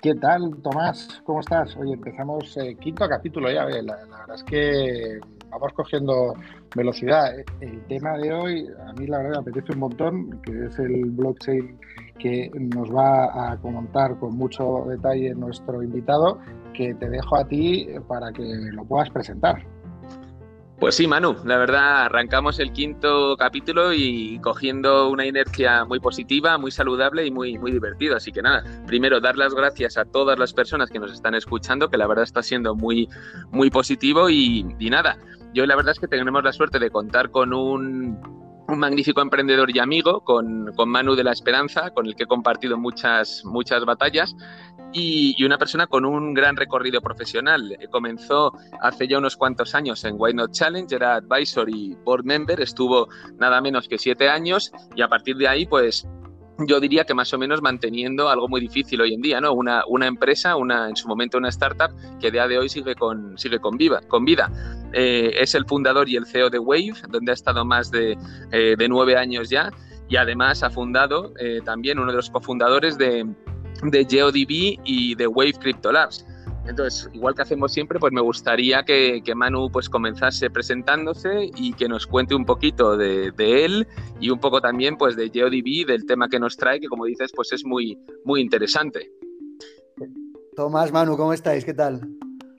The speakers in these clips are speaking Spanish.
¿Qué tal, Tomás? ¿Cómo estás? Hoy empezamos el quinto capítulo ya. La, la, verdad es que vamos cogiendo velocidad. El tema de hoy, a mí la verdad me apetece un montón, que es el blockchain que nos va a comentar con mucho detalle nuestro invitado, que te dejo a ti para que lo puedas presentar. Pues sí, Manu, la verdad arrancamos el quinto capítulo y cogiendo una inercia muy positiva, muy saludable y muy, muy divertida. Así que nada, primero dar las gracias a todas las personas que nos están escuchando, que la verdad está siendo muy, muy positivo y, y nada, yo la verdad es que tenemos la suerte de contar con un un magnífico emprendedor y amigo con, con, Manu de la Esperanza, con el que he compartido muchas, muchas batallas, y, una persona con un gran recorrido profesional. Comenzó hace ya unos cuantos años en Why Not Challenge, era advisor y board member, estuvo nada menos que siete años, y a partir de ahí, pues yo diría que más o menos manteniendo algo muy difícil hoy en día, ¿no? Una, empresa, una, en su momento una startup que a día de hoy sigue con, sigue con, viva, con vida. Eh, es el fundador y el CEO de Wave, donde ha estado más de, eh, de nueve años ya, y además ha fundado eh, también uno de los cofundadores de, de GeoDB y de Wave Crypto Labs. Entonces, igual que hacemos siempre, pues me gustaría que, Manu pues comenzase presentándose y que nos cuente un poquito de, él y un poco también pues de GeoDB, del tema que nos trae, que como dices, pues es muy, muy interesante. Tomás, Manu, ¿cómo estáis? ¿Qué tal?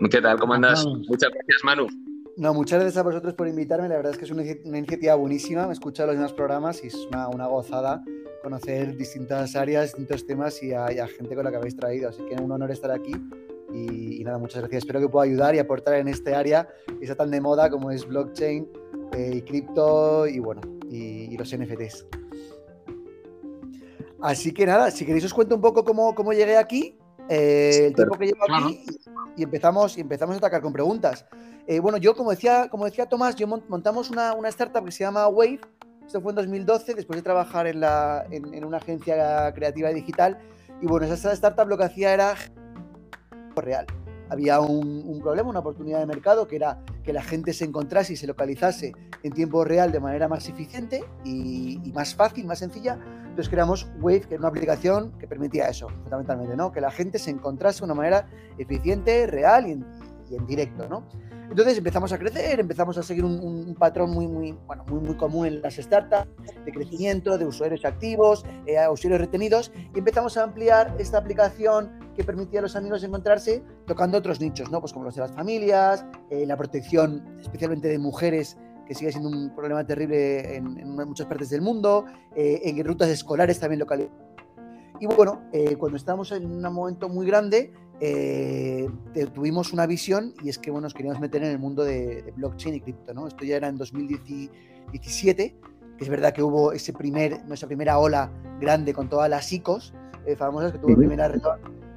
¿Qué tal? ¿Cómo andas? Muchas gracias, Manu. No, muchas gracias a vosotros por invitarme. La verdad es que es una, iniciativa buenísima. Me he escuchado los demás programas y es una, una gozada conocer distintas áreas, distintos temas y a, y a, gente con la que habéis traído. Así que un honor estar aquí y, nada, muchas gracias. Espero que pueda ayudar y aportar en este área que está tan de moda como es blockchain eh, y cripto y bueno, y, los NFTs. Así que nada, si queréis os cuento un poco cómo, cómo llegué aquí, eh, el tiempo que llevo aquí y, empezamos, y empezamos a atacar con preguntas. Eh, bueno, yo como decía, como decía Tomás, yo montamos una, una, startup que se llama Wave. Esto fue en 2012, después de trabajar en, la, en, en una agencia creativa digital. Y bueno, esa startup lo que hacía era real. Había un, problema, una oportunidad de mercado, que era que la gente se encontrase y se localizase en tiempo real de manera más eficiente y, más fácil, más sencilla. Entonces creamos Wave, que era una aplicación que permitía eso, fundamentalmente, ¿no? Que la gente se encontrase de una manera eficiente, real y en, y en directo, ¿no? Entonces empezamos a crecer, empezamos a seguir un, patrón muy, muy, bueno, muy, muy común en las startups, de crecimiento, de usuarios activos, eh, usuarios retenidos, y empezamos a ampliar esta aplicación que permitía a los amigos encontrarse tocando otros nichos, ¿no? Pues como los de las familias, eh, la protección especialmente de mujeres que sigue siendo un problema terrible en, muchas partes del mundo, eh, en rutas escolares también locales. Y bueno, cuando estamos en un momento muy grande, eh, tuvimos una visión y es que bueno, nos queríamos meter en el mundo de, blockchain y cripto. ¿no? Esto ya era en 2017, que es verdad que hubo ese primer, nuestra primera ola grande con todas las ICOs eh, famosas que tuvo la primera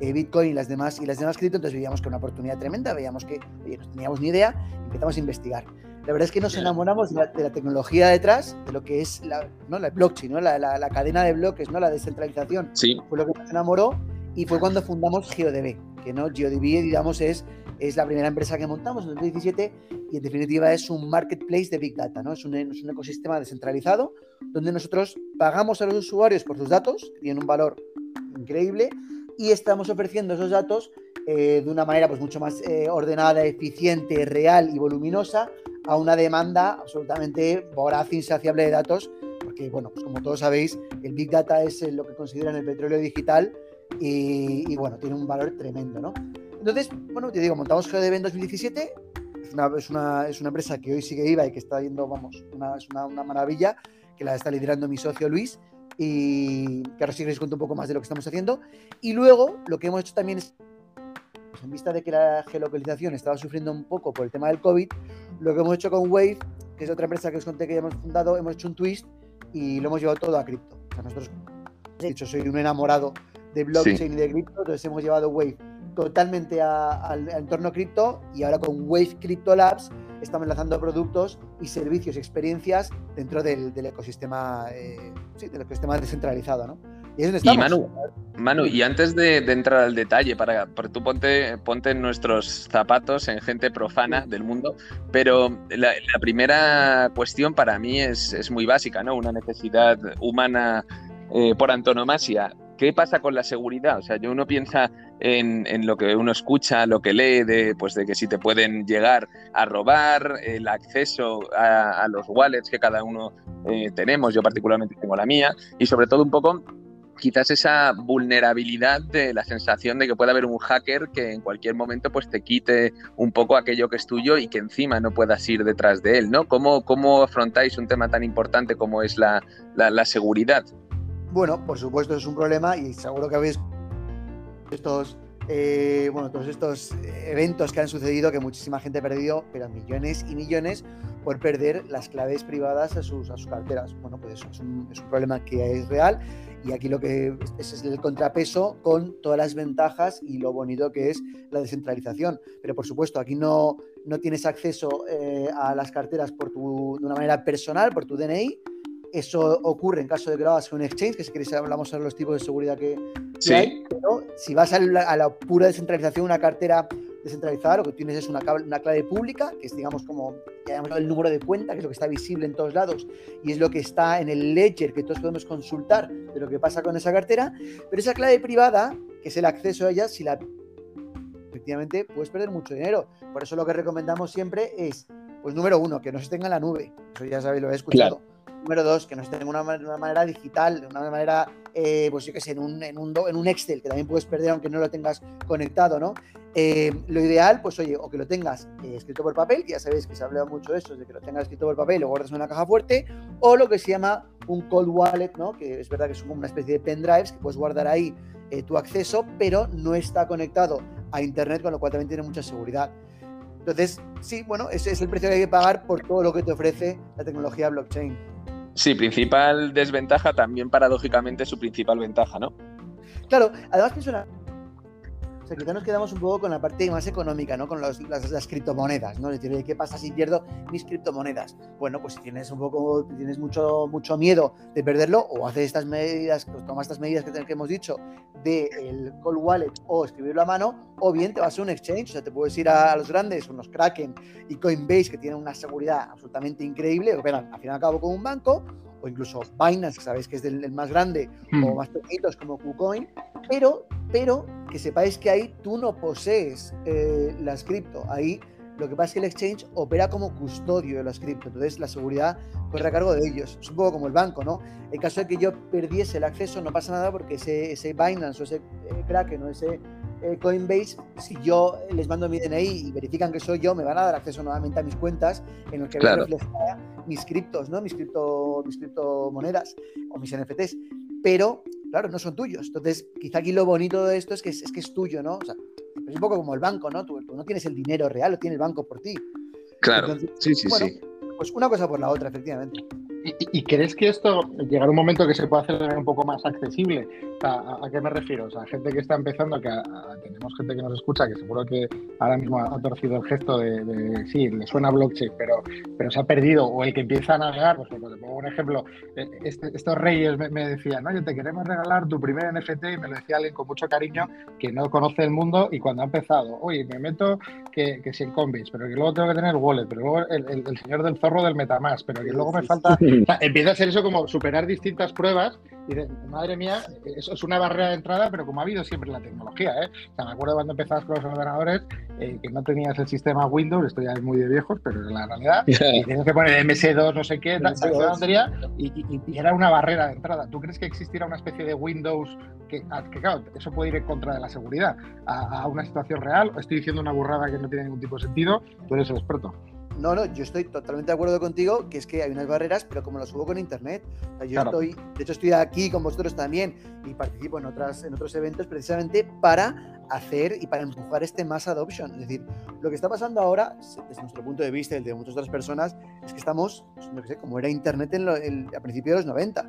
eh, Bitcoin y las demás y las demás cripto, entonces veíamos que era una oportunidad tremenda, veíamos que no teníamos ni idea, empezamos a investigar. La verdad es que nos enamoramos de la, tecnología detrás, de lo que es la, ¿no? la blockchain, ¿no? la, la, cadena de bloques, ¿no? la descentralización. Sí. Fue lo que nos enamoró y fue cuando fundamos GeoDB, que no GeoDB, digamos, es, es la primera empresa que montamos en 2017 y en definitiva es un marketplace de Big Data, ¿no? Es un, es un ecosistema descentralizado donde nosotros pagamos a los usuarios por sus datos, que tienen un valor increíble, y estamos ofreciendo esos datos eh, de una manera pues, mucho más eh, ordenada, eficiente, real y voluminosa a una demanda absolutamente voraz, insaciable de datos, porque, bueno, pues como todos sabéis, el Big Data es lo que consideran el petróleo digital y, bueno, tiene un valor tremendo, ¿no? Entonces, bueno, te digo, montamos GDB en 2017, es una, es una, es una empresa que hoy sigue viva y que está yendo, vamos, una, es una, una, maravilla, que la está liderando mi socio Luis, y que ahora sí les cuento un poco más de lo que estamos haciendo. Y luego, lo que hemos hecho también es, pues en vista de que la geolocalización estaba sufriendo un poco por el tema del COVID, lo que hemos hecho con Wave, que es otra empresa que os conté que ya hemos fundado, hemos hecho un twist y lo hemos llevado todo a cripto. O sea, nosotros, de hecho, soy un enamorado de blockchain y de cripto, entonces hemos llevado Wave totalmente al, entorno cripto y ahora con Wave Crypto Labs estamos lanzando productos y servicios y experiencias dentro del, ecosistema, eh, sí, del ecosistema descentralizado, ¿no? Y, es Manu, Manu, y antes de, entrar al detalle, para, porque tú ponte, ponte en nuestros zapatos, en gente profana del mundo, pero la, primera cuestión para mí es, es, muy básica, ¿no? Una necesidad humana eh, por antonomasia ¿Qué pasa con la seguridad? O sea, uno piensa en, lo que uno escucha, lo que lee, de, pues de que si te pueden llegar a robar, el acceso a, los wallets que cada uno eh, tenemos, yo particularmente tengo la mía, y sobre todo un poco quizás esa vulnerabilidad de la sensación de que puede haber un hacker que en cualquier momento pues te quite un poco aquello que es tuyo y que encima no puedas ir detrás de él, ¿no? ¿Cómo, cómo afrontáis un tema tan importante como es la, la seguridad? Bueno, por supuesto es un problema y seguro que habéis estos, eh, bueno, todos estos eventos que han sucedido que muchísima gente ha perdido, pero millones y millones por perder las claves privadas a sus, a sus carteras. Bueno, pues eso es un, es un problema que es real y aquí lo que es, el contrapeso con todas las ventajas y lo bonito que es la descentralización. Pero por supuesto, aquí no, no tienes acceso eh, a las carteras por tu, de una manera personal, por tu DNI, eso ocurre en caso de que lo hagas con un exchange, que si queréis hablamos sobre los tipos de seguridad que, hay. Pero si vas a la, pura descentralización, una cartera descentralizada, lo que tienes es una, una clave pública, que es, digamos, como el número de cuenta, que es lo que está visible en todos lados, y es lo que está en el ledger que todos podemos consultar de lo que pasa con esa cartera. Pero esa clave privada, que es el acceso a ella, si la efectivamente puedes perder mucho dinero. Por eso lo que recomendamos siempre es, pues número uno, que no se tenga en la nube. Eso ya sabéis, lo he escuchado. Número dos, que no esté de una, manera digital, de una manera, eh, pues yo qué sé, en un, en, un, en un Excel, que también puedes perder aunque no lo tengas conectado, ¿no? Eh, lo ideal, pues oye, o que lo tengas eh, escrito por papel, que ya sabéis que se habla mucho de eso, de que lo tengas escrito por papel y lo guardas en una caja fuerte, o lo que se llama un cold wallet, ¿no? Que es verdad que son como una especie de pendrives que puedes guardar ahí tu acceso, pero no está conectado a Internet, con lo cual también tiene mucha seguridad. Entonces, sí, bueno, ese es el precio que hay que pagar por todo lo que te ofrece la tecnología blockchain. Sí, principal desventaja, también paradójicamente su principal ventaja, ¿no? Claro, además que es o sea, quizá nos quedamos un poco con la parte más económica, ¿no? Con las, criptomonedas, ¿no? Es decir, ¿qué pasa si pierdo mis criptomonedas? Bueno, pues si tienes un poco, tienes mucho, mucho miedo de perderlo, o haces estas medidas, o tomas estas medidas que, que hemos dicho del el cold wallet o escribirlo a mano, o bien te vas a un exchange, o sea, te puedes ir a, los grandes, unos Kraken y Coinbase, que tienen una seguridad absolutamente increíble, al fin y al cabo con un banco, o incluso Binance, que sabéis que es el, más grande, o hmm. más pequeñitos como KuCoin, pero, pero que sepáis que ahí tú no posees eh, las cripto, ahí lo que pasa es que el exchange opera como custodio de las cripto, entonces la seguridad corre a cargo de ellos. Es un poco como el banco, ¿no? En caso de que yo perdiese el acceso, no pasa nada porque ese, ese Binance o ese eh, Kraken o ese eh, Coinbase, si yo les mando mi DNI y verifican que soy yo, me van a dar acceso nuevamente a mis cuentas en el que claro. reflejar mis criptos, ¿no? Mis, cripto, mis criptomonedas o mis NFTs. Pero, claro, no son tuyos. Entonces, quizá aquí lo bonito de esto es que es, que es tuyo, ¿no? O sea, es un poco como el banco, ¿no? Tú, no tienes el dinero real, lo tiene el banco por ti. Claro, sí, sí, sí. Pues una cosa por la otra, efectivamente. ¿Y, crees que esto llegará un momento que se pueda hacer un poco más accesible? ¿a, qué me refiero? O sea, gente que está empezando, que tenemos gente que nos escucha, que seguro que ahora mismo ha, torcido el gesto de, sí, le suena blockchain, pero, pero se ha perdido, o el que empieza a navegar, pues, pues te pongo un ejemplo, eh, este, estos reyes me, decían, oye, te queremos regalar tu primer NFT, y me lo decía alguien con mucho cariño, que no conoce el mundo, y cuando ha empezado, oye, me meto que, que si el Coinbase, pero que luego tengo que tener wallet, pero luego el, el señor del zorro del Metamask, pero que luego me falta empieza a ser eso como superar distintas pruebas y de, madre mía, eso es una barrera de entrada, pero como ha habido siempre la tecnología, ¿eh? O sea, me acuerdo cuando empezabas con los ordenadores eh, que no tenías el sistema Windows, esto ya es muy de viejos, pero en la realidad, y tenías que poner MS2, no sé qué, y, y, era una barrera de entrada. ¿Tú crees que existiera una especie de Windows que, que claro, eso puede ir en contra de la seguridad a, a una situación real? ¿Estoy diciendo una burrada que no tiene ningún tipo de sentido? Tú eres el experto. No, no, yo estoy totalmente de acuerdo contigo, que es que hay unas barreras, pero como lo subo con internet. yo estoy, de hecho, estoy aquí con vosotros también y participo en, otras, en otros eventos precisamente para hacer y para empujar este mass adoption. Es decir, lo que está pasando ahora, desde nuestro punto de vista y el de muchas otras personas, es que estamos, pues, no sé, como era internet en a principios de los 90.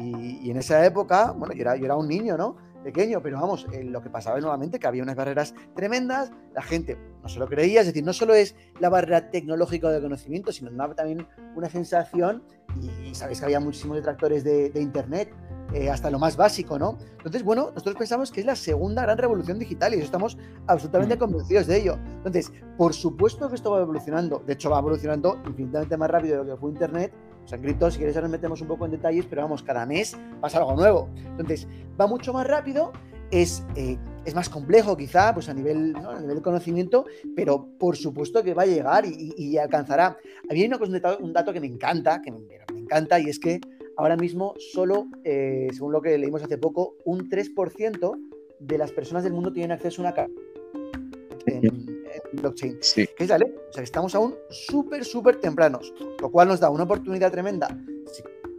Y, y, en esa época, bueno, yo era, yo era un niño, ¿no? Pequeño, pero vamos, lo que pasaba es nuevamente que había unas barreras tremendas, la gente no se lo creía, es decir, no solo es la barrera tecnológica de conocimiento, sino también una sensación, y, sabéis que había muchísimos detractores de, Internet, eh, hasta lo más básico, ¿no? Entonces, bueno, nosotros pensamos que es la segunda gran revolución digital y estamos absolutamente mm. convencidos de ello. Entonces, por supuesto que esto va evolucionando, de hecho va evolucionando infinitamente más rápido de lo que fue Internet, o sea, en cripto, si queréis, ahora nos metemos un poco en detalles, pero vamos, cada mes pasa algo nuevo. Entonces, va mucho más rápido, es eh, es más complejo quizá, pues a nivel, a nivel de conocimiento, pero por supuesto que va a llegar y, alcanzará. A mí hay un dato que me encanta, que me, encanta, y es que ahora mismo solo, eh, según lo que leímos hace poco, un 3% de las personas del mundo tienen acceso a una en, blockchain. Sí. Que es la ley. O sea, que estamos aún súper, súper tempranos, lo cual nos da una oportunidad tremenda.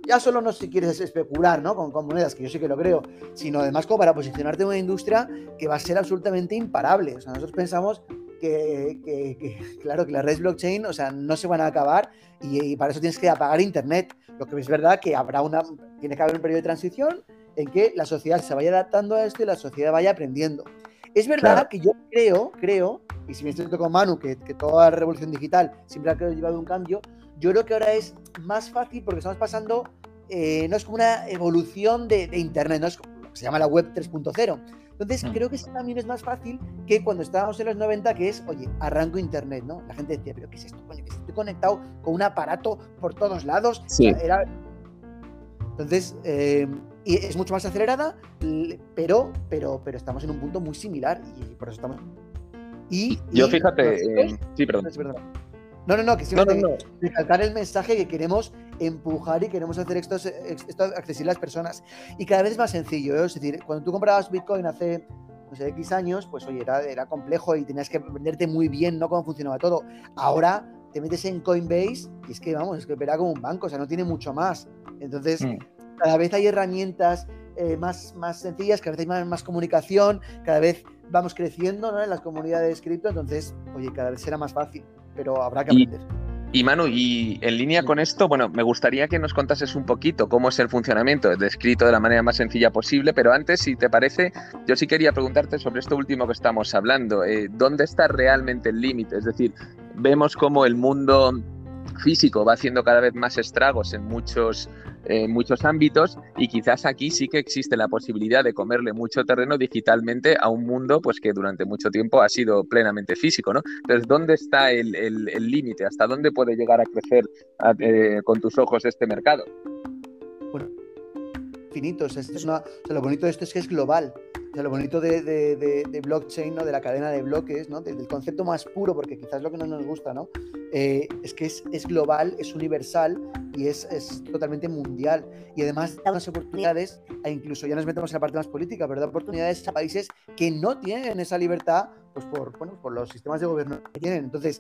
Ya solo no si quieres especular ¿no? con, monedas, que yo sí que lo creo, sino además como para posicionarte en una industria que va a ser absolutamente imparable. O sea, nosotros pensamos que, claro, que las redes blockchain, o sea, no se van a acabar y, para eso tienes que apagar Internet. Lo que es verdad que habrá una, tiene que haber un periodo de transición en que la sociedad se vaya adaptando a esto y la sociedad vaya aprendiendo. Es verdad que yo creo, creo, y si me estoy con Manu, que, que toda la revolución digital siempre ha llevado un cambio, yo creo que ahora es más fácil porque estamos pasando, eh, no es como una evolución de, Internet, no es como, se llama la web 3.0. Entonces, mm. creo que eso también es más fácil que cuando estábamos en los 90, que es, oye, arranco Internet, ¿no? La gente decía, pero ¿qué es esto? estoy conectado con un aparato por todos lados. Sí. Entonces, eh, y es mucho más acelerada, pero, pero, pero estamos en un punto muy similar y por eso estamos. Y, yo fíjate, eh, sí, perdón. No, no, no, que simplemente no, recalcar el mensaje que queremos empujar y queremos hacer esto, esto accesible a las personas. Y cada vez es más sencillo, ¿eh? es decir, cuando tú comprabas Bitcoin hace no sé, X años, pues oye, era, era complejo y tenías que aprenderte muy bien, ¿no? Cómo funcionaba todo. Ahora te metes en Coinbase y es que, vamos, es que opera como un banco, o sea, no tiene mucho más. Entonces, mm cada vez hay herramientas eh, más, más sencillas, cada vez hay más, más comunicación, cada vez vamos creciendo ¿no? en las comunidades cripto, entonces, oye, cada vez será más fácil, pero habrá que aprender. Y Manu, y en línea con esto, bueno, me gustaría que nos contases un poquito cómo es el funcionamiento, descrito de la manera más sencilla posible, pero antes, si te parece, yo sí quería preguntarte sobre esto último que estamos hablando. Eh, ¿Dónde está realmente el límite? Es decir, vemos cómo el mundo físico va haciendo cada vez más estragos en muchos en muchos ámbitos y quizás aquí sí que existe la posibilidad de comerle mucho terreno digitalmente a un mundo pues que durante mucho tiempo ha sido plenamente físico, ¿no? Entonces, ¿dónde está el límite? ¿Hasta dónde puede llegar a crecer eh, con tus ojos este mercado? Bueno, infinitos. Es una, lo bonito de esto es que es global. Lo bonito de, blockchain, ¿no? de la cadena de bloques, ¿no? del concepto más puro, porque quizás lo que no nos gusta, ¿no? Eh, es que es, es, global, es universal y es, es, totalmente mundial. Y además da unas oportunidades, incluso ya nos metemos en la parte más política, pero da oportunidades a países que no tienen esa libertad pues por, bueno, por los sistemas de gobierno que tienen. Entonces,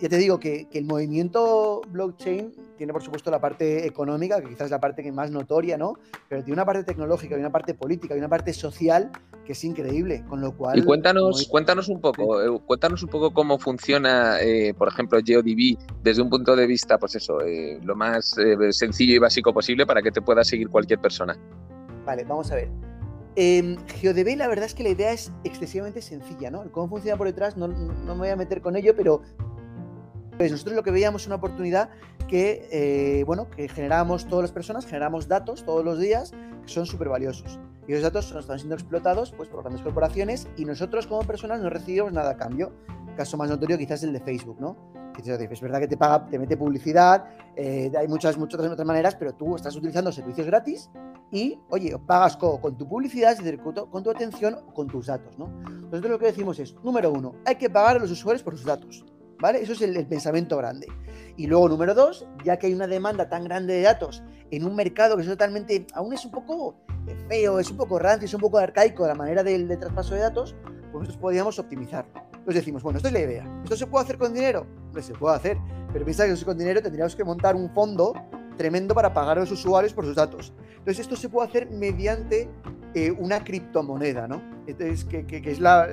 ya te digo que, el movimiento blockchain tiene, por supuesto, la parte económica, que quizás es la parte que más notoria, ¿no? Pero tiene una parte tecnológica, y una parte política, y una parte social que es increíble, con lo cual... Y cuéntanos, cuéntanos un poco, eh, cuéntanos un poco cómo funciona, eh, por ejemplo, GeoDB desde un punto de vista, pues eso, eh, lo más sencillo y básico posible para que te pueda seguir cualquier persona. Vale, vamos a ver. Eh, GeoDB, la verdad es que la idea es excesivamente sencilla, ¿no? cómo funciona por detrás no, no, me voy a meter con ello, pero nosotros lo que veíamos una oportunidad que, eh, bueno, que generábamos todas las personas, generamos datos todos los días que son súper valiosos. Y esos datos están siendo explotados pues, por grandes corporaciones y nosotros como personas no recibimos nada a cambio. caso más notorio quizás es el de Facebook, ¿no? Es verdad que te paga, te mete publicidad, eh, hay muchas, muchas otras maneras, pero tú estás utilizando servicios gratis y, oye, pagas con, tu publicidad, es decir, con tu, atención, con tus datos, ¿no? Nosotros lo que decimos es, número uno, hay que pagar a los usuarios por sus datos. ¿Vale? Eso es el, pensamiento grande. Y luego, número dos, ya que hay una demanda tan grande de datos en un mercado que es totalmente, aún es un poco feo, es un poco rancio, es un poco arcaico la manera del, traspaso de datos, pues nosotros podríamos optimizarlo. Entonces decimos, bueno, esto es la idea. ¿Esto se puede hacer con dinero? Pues se puede hacer. Pero piensa que con dinero tendríamos que montar un fondo tremendo para pagar a los usuarios por sus datos. Entonces esto se puede hacer mediante eh, una criptomoneda, ¿no? Entonces, que, que, es la...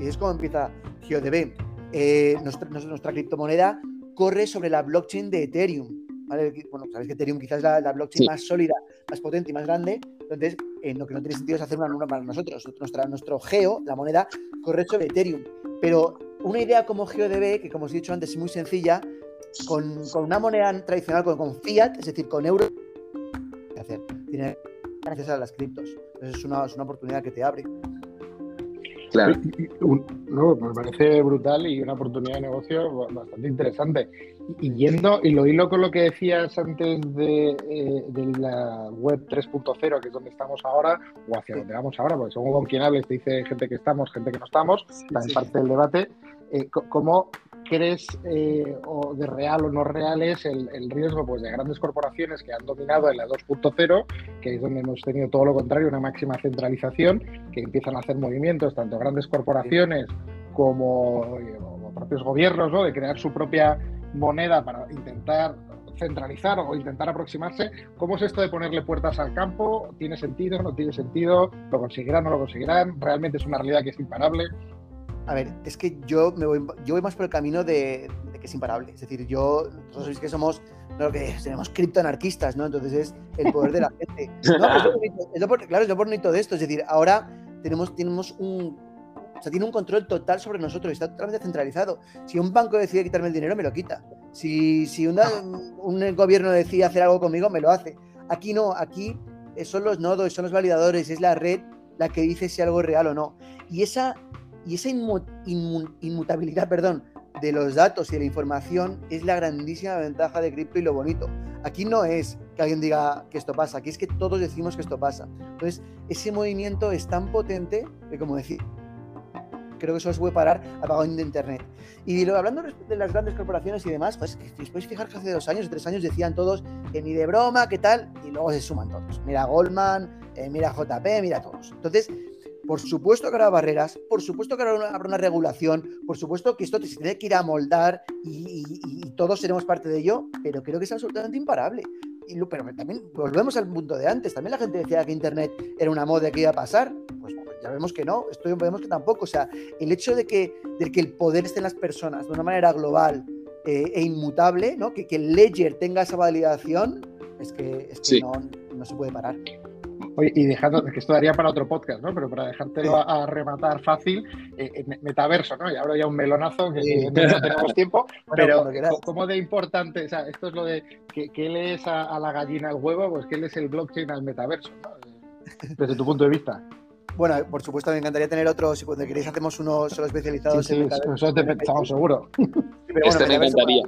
y es como empieza GeoDB. Eh, nuestra, nuestra, criptomoneda corre sobre la blockchain de Ethereum. Bueno, sabéis que Ethereum quizás es la, blockchain más sólida, más potente y más grande. Entonces, eh, lo que no tiene sentido es hacer una nueva para nosotros. Nuestra, nuestro Geo, la moneda, corre sobre Ethereum. Pero una idea como GeoDB, que como os he dicho antes es muy sencilla, con, con una moneda tradicional, con, con, fiat, es decir, con euro, hacer? Tiene gracias a las criptos. Entonces es una, es una oportunidad que te abre. Claro. No, me parece brutal y una oportunidad de negocio bastante interesante. Y yendo, y lo hilo con lo que decías antes de, eh, la web 3.0, que es donde estamos ahora, o hacia donde vamos ahora, porque según con quien hables te dice gente que estamos, gente que no estamos, también parte del debate. Eh, ¿Cómo crees eh, o de real o no real es el, riesgo pues, de grandes corporaciones que han dominado en la 2.0, que es donde hemos tenido todo lo contrario, una máxima centralización, que empiezan a hacer movimientos, tanto grandes corporaciones como, propios gobiernos, ¿no? de crear su propia moneda para intentar centralizar o intentar aproximarse. ¿Cómo es esto de ponerle puertas al campo? ¿Tiene sentido? ¿No tiene sentido? ¿Lo conseguirán? ¿No lo conseguirán? ¿Realmente es una realidad que es imparable? A ver, es que yo me voy, yo voy más por el camino de, que es imparable. Es decir, yo, nosotros sabéis que somos, lo que tenemos criptoanarquistas, ¿no? Entonces es el poder de la gente. claro, es lo bonito de esto. Es decir, ahora tenemos, tenemos un, o sea, tiene un control total sobre nosotros, está totalmente centralizado. Si un banco decide quitarme el dinero, me lo quita. Si, si un gobierno decide hacer algo conmigo, me lo hace. Aquí no, aquí son los nodos, son los validadores, es la red la que dice si algo es real o no. Y esa y esa inmutabilidad perdón, de los datos y de la información es la grandísima ventaja de cripto y lo bonito. Aquí no es que alguien diga que esto pasa, aquí es que todos decimos que esto pasa. Entonces, ese movimiento es tan potente que, como decir, creo que solo se puede parar apagando de Internet. Y hablando de las grandes corporaciones y demás, pues os podéis fijar que hace dos años o tres años decían todos que ni de broma, qué tal, y luego se suman todos. Mira Goldman, eh, mira JP, mira todos. Entonces, por supuesto que habrá barreras, por supuesto que habrá una, regulación, por supuesto que esto se tiene que ir a moldar y, todos seremos parte de ello, pero creo que es absolutamente imparable. Y pero también volvemos al punto de antes. También la gente decía que Internet era una moda que iba a pasar. Pues, pues ya vemos que no, esto vemos que tampoco. O sea, el hecho de que, que el poder esté en las personas de una manera global eh, e inmutable, ¿no? que, el ledger tenga esa validación, es que, no, no se puede parar. Oye, y dejando, que esto daría para otro podcast, ¿no? Pero para dejártelo a, rematar fácil, eh, eh, metaverso, ¿no? Y ahora ya un melonazo, que no tenemos tiempo, pero ¿cómo de importante? O sea, esto es lo de que, que lees a, la gallina el huevo, pues que él es el blockchain al metaverso, ¿no? Desde tu punto de vista. Bueno, por supuesto, me encantaría tener otro. Si cuando queréis, hacemos uno solo especializado sí, sí, en. Eso te estamos seguro. este me encantaría.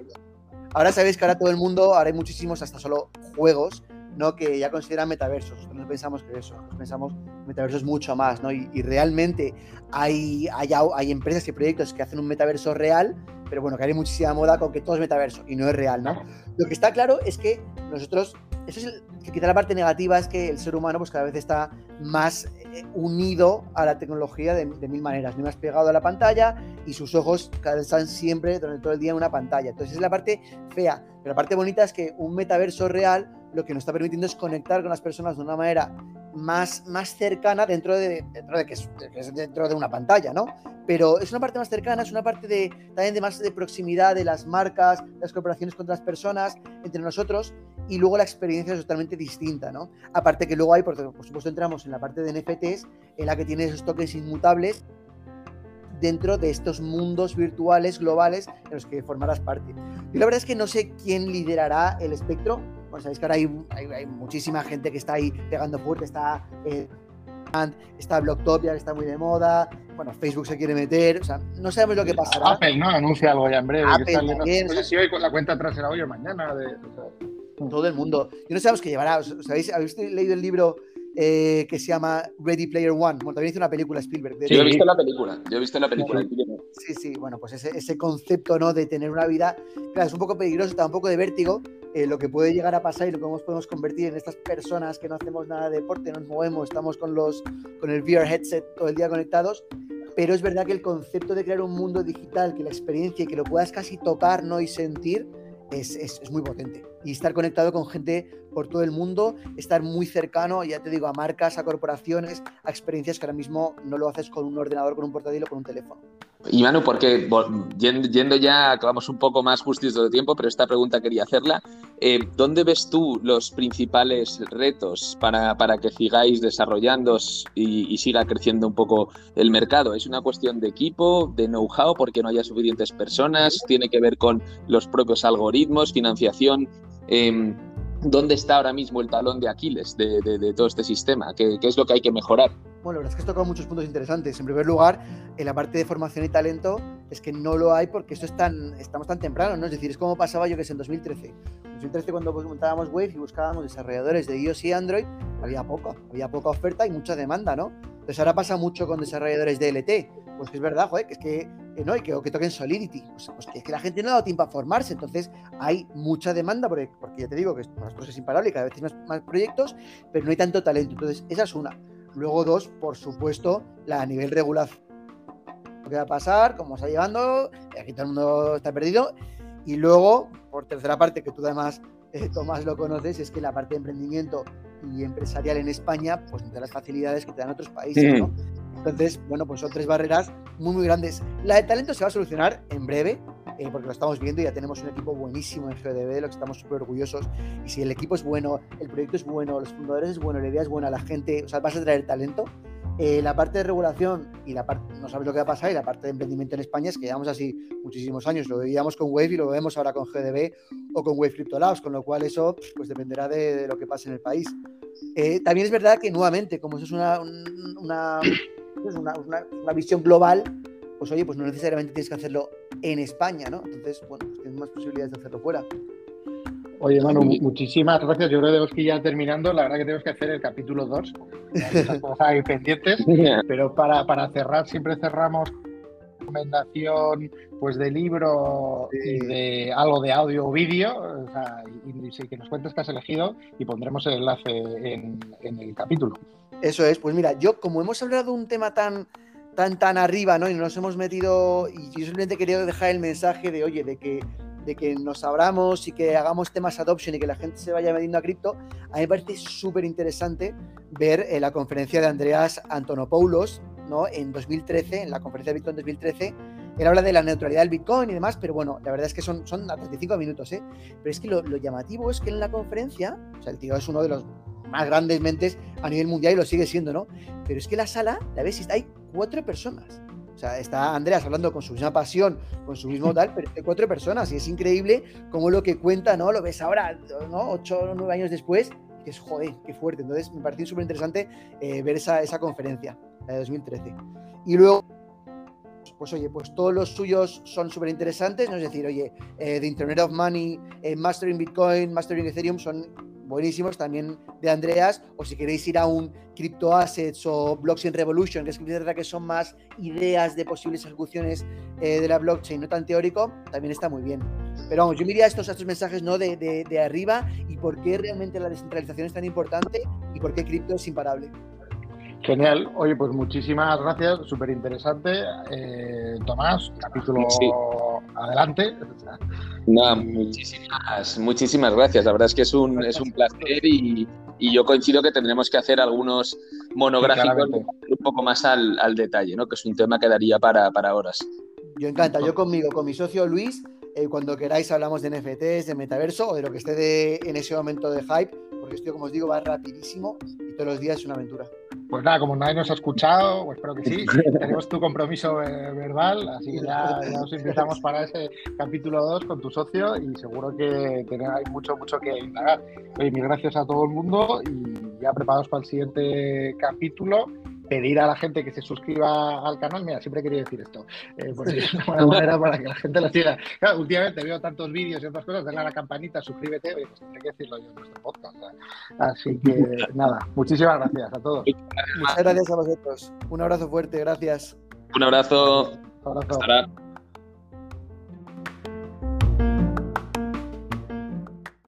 Ahora sabéis que ahora todo el mundo, ahora hay muchísimos, hasta solo juegos ¿no? que ya consideran metaversos. Nosotros no pensamos que eso, nosotros pensamos metaversos mucho más, ¿no? Y, realmente hay, hay, hay, empresas y proyectos que hacen un metaverso real, pero bueno, que hay muchísima moda con que todo es metaverso y no es real, ¿no? Lo que está claro es que nosotros, eso es el, quizá la parte negativa es que el ser humano pues cada vez está más eh, unido a la tecnología de, mil maneras, más pegado a la pantalla y sus ojos están siempre durante todo el día en una pantalla. Entonces es la parte fea, pero la parte bonita es que un metaverso real lo que nos está permitiendo es conectar con las personas de una manera más, más cercana dentro de, dentro de que, es, dentro de una pantalla, ¿no? Pero es una parte más cercana, es una parte de, también de más de proximidad de las marcas, las corporaciones con las personas, entre nosotros, y luego la experiencia es totalmente distinta, ¿no? Aparte que luego hay, por, por supuesto, entramos en la parte de NFTs, en la que tiene esos toques inmutables dentro de estos mundos virtuales globales en los que formarás parte. Y la verdad es que no sé quién liderará el espectro, bueno, sabéis que ahora hay, muchísima gente que está ahí pegando fuerte, está, eh, está Blocktopia, que está muy de moda, bueno, Facebook se quiere meter, o sea, no sabemos lo que pasará. Apple, ¿no? Anuncia algo ya en breve. Apple también, no, sé si hoy con la cuenta trasera hoy o mañana. De, Todo el mundo. Yo no sabemos qué llevará. ¿Sabéis? ¿Habéis leído el libro eh, que se llama Ready Player One. Bueno, también hizo una película Spielberg. sí, yo he visto la película. Yo he visto la película. Sí, sí, bueno, pues ese, ese, concepto ¿no? de tener una vida, claro, es un poco peligroso, está un poco de vértigo. Eh, lo que puede llegar a pasar y lo que nos podemos convertir en estas personas que no hacemos nada de deporte, no nos movemos, estamos con, los, con el VR headset todo el día conectados. Pero es verdad que el concepto de crear un mundo digital, que la experiencia y que lo puedas casi tocar ¿no? y sentir, es, es, es muy potente y estar conectado con gente por todo el mundo, estar muy cercano, ya te digo, a marcas, a corporaciones, a experiencias que ahora mismo no lo haces con un ordenador, con un portátil o con un teléfono. Y Manu, porque yendo ya, acabamos un poco más justitos de tiempo, pero esta pregunta quería hacerla. Eh, ¿Dónde ves tú los principales retos para, para que sigáis desarrollando y, y, siga creciendo un poco el mercado? ¿Es una cuestión de equipo, de know-how, porque no haya suficientes personas? ¿Tiene que ver con los propios algoritmos, financiación? Em, ¿Dónde está ahora mismo el talón de Aquiles de, todo este sistema? ¿Qué, es lo que hay que mejorar? Bueno, la verdad es que has tocado muchos puntos interesantes. En primer lugar, en la parte de formación y talento, es que no lo hay porque esto es tan, estamos tan temprano, ¿no? Es decir, es como pasaba yo que es en 2013. En 2013 cuando montábamos Wave y buscábamos desarrolladores de iOS y Android, había poco, había poca oferta y mucha demanda, ¿no? Entonces ahora pasa mucho con desarrolladores de LT. Pues que es verdad, joder, que es que, no, y que, que toquen Solidity. Pues, pues, que es que la gente no ha dado tiempo a formarse. Entonces hay mucha demanda, porque, porque ya te digo que nosotros es imparable y cada vez hay más, más proyectos, pero no hay tanto talento. Entonces, esa es una. Luego, dos, por supuesto, la a nivel regular. ¿Qué va a pasar? ¿Cómo está llevando? Aquí todo el mundo está perdido. Y luego, por tercera parte, que tú además, eh, Tomás, lo conoces, es que la parte de emprendimiento y empresarial en España, pues no te las facilidades que te dan otros países, ¿no? Entonces, bueno, pues son tres barreras muy, muy grandes. La de talento se va a solucionar en breve, eh, porque lo estamos viendo y ya tenemos un equipo buenísimo en GDB, de lo que estamos súper orgullosos. Y si el equipo es bueno, el proyecto es bueno, los fundadores es bueno, la idea es buena, la gente, o sea, vas a traer talento. Eh, la parte de regulación y la parte, no sabes lo que va a pasar, y la parte de emprendimiento en España es que llevamos así muchísimos años. Lo veíamos con Wave y lo vemos ahora con GDB o con Wave Crypto Labs, con lo cual eso pues dependerá de, lo que pase en el país. Eh, también es verdad que nuevamente, como eso es una, una, una, una visión global, pues oye, pues no necesariamente tienes que hacerlo en España, ¿no? Entonces, bueno, pues tienes más posibilidades de hacerlo fuera. Oye, Manu, muchísimas gracias. Yo creo que ya terminando. La verdad que tenemos que hacer el capítulo 2. Hay pendientes. Pero para, para cerrar, siempre cerramos recomendación pues de libro y de algo de audio o vídeo o sea, y, que nos cuentes qué has elegido y pondremos el enlace en, en, el capítulo. Eso es, pues mira, yo como hemos hablado de un tema tan, tan, tan arriba, ¿no? Y nos hemos metido, y yo simplemente quería dejar el mensaje de, oye, de que, de que nos abramos y que hagamos temas adoption y que la gente se vaya metiendo a cripto, a mí me parece súper interesante ver eh, la conferencia de Andreas Antonopoulos, ¿no? En 2013, en la conferencia de Bitcoin 2013, él habla de la neutralidad del Bitcoin y demás, pero bueno, la verdad es que son, son a 35 minutos, ¿eh? Pero es que lo, llamativo es que en la conferencia, o sea, el tío es uno de los más grandes mentes a nivel mundial y lo sigue siendo, ¿no? Pero es que la sala, la ves, hay cuatro personas. O sea, está Andreas hablando con su misma pasión, con su mismo tal, pero hay cuatro personas y es increíble cómo lo que cuenta, ¿no? Lo ves ahora, ¿no? Ocho o nueve años después, y es joder, qué fuerte. Entonces, me pareció súper interesante eh, ver esa conferencia, la de 2013. Y luego, pues oye, pues todos los suyos son súper interesantes, ¿no? Es decir, oye, eh, The Internet of Money, eh, Mastering Bitcoin, Mastering Ethereum son buenísimos también de Andreas, o si queréis ir a un Crypto Assets o Blockchain Revolution, que es verdad que son más ideas de posibles ejecuciones eh, de la blockchain, no tan teórico, también está muy bien. Pero vamos, yo miraría estos, estos mensajes ¿no? De, de, de arriba y por qué realmente la descentralización es tan importante y por qué cripto es imparable. Genial. Oye, pues muchísimas gracias, súper interesante. Eh, Tomás, capítulo adelante. No, muchísimas, muchísimas gracias. La verdad es que es un, es un placer y, y, yo coincido que tendremos que hacer algunos monográficos un poco más al, al, detalle, ¿no? que es un tema que daría para, para horas. Yo encanta, yo conmigo, con mi socio Luis, eh, cuando queráis hablamos de NFTs, de metaverso o de lo que esté de, en ese momento de hype, porque esto, como os digo, va rapidísimo y todos los días es una aventura. Pues nada, como nadie nos ha escuchado, pues espero que sí, tenemos tu compromiso eh, verbal, así que ya, ya, os invitamos para ese capítulo 2 con tu socio y seguro que hay mucho, mucho que indagar. Oye, mil gracias a todo el mundo y ya preparados para el siguiente capítulo pedir a la gente que se suscriba al canal. Mira, siempre quería decir esto, eh, porque es una buena manera para que la gente lo siga. Claro, últimamente veo tantos vídeos y otras cosas, dale a la campanita, suscríbete, pues tendré que decirlo yo en nuestro podcast. Así que nada, muchísimas gracias a todos. Muchas gracias a vosotros. Un abrazo fuerte, gracias. Un abrazo. Un abrazo. Hasta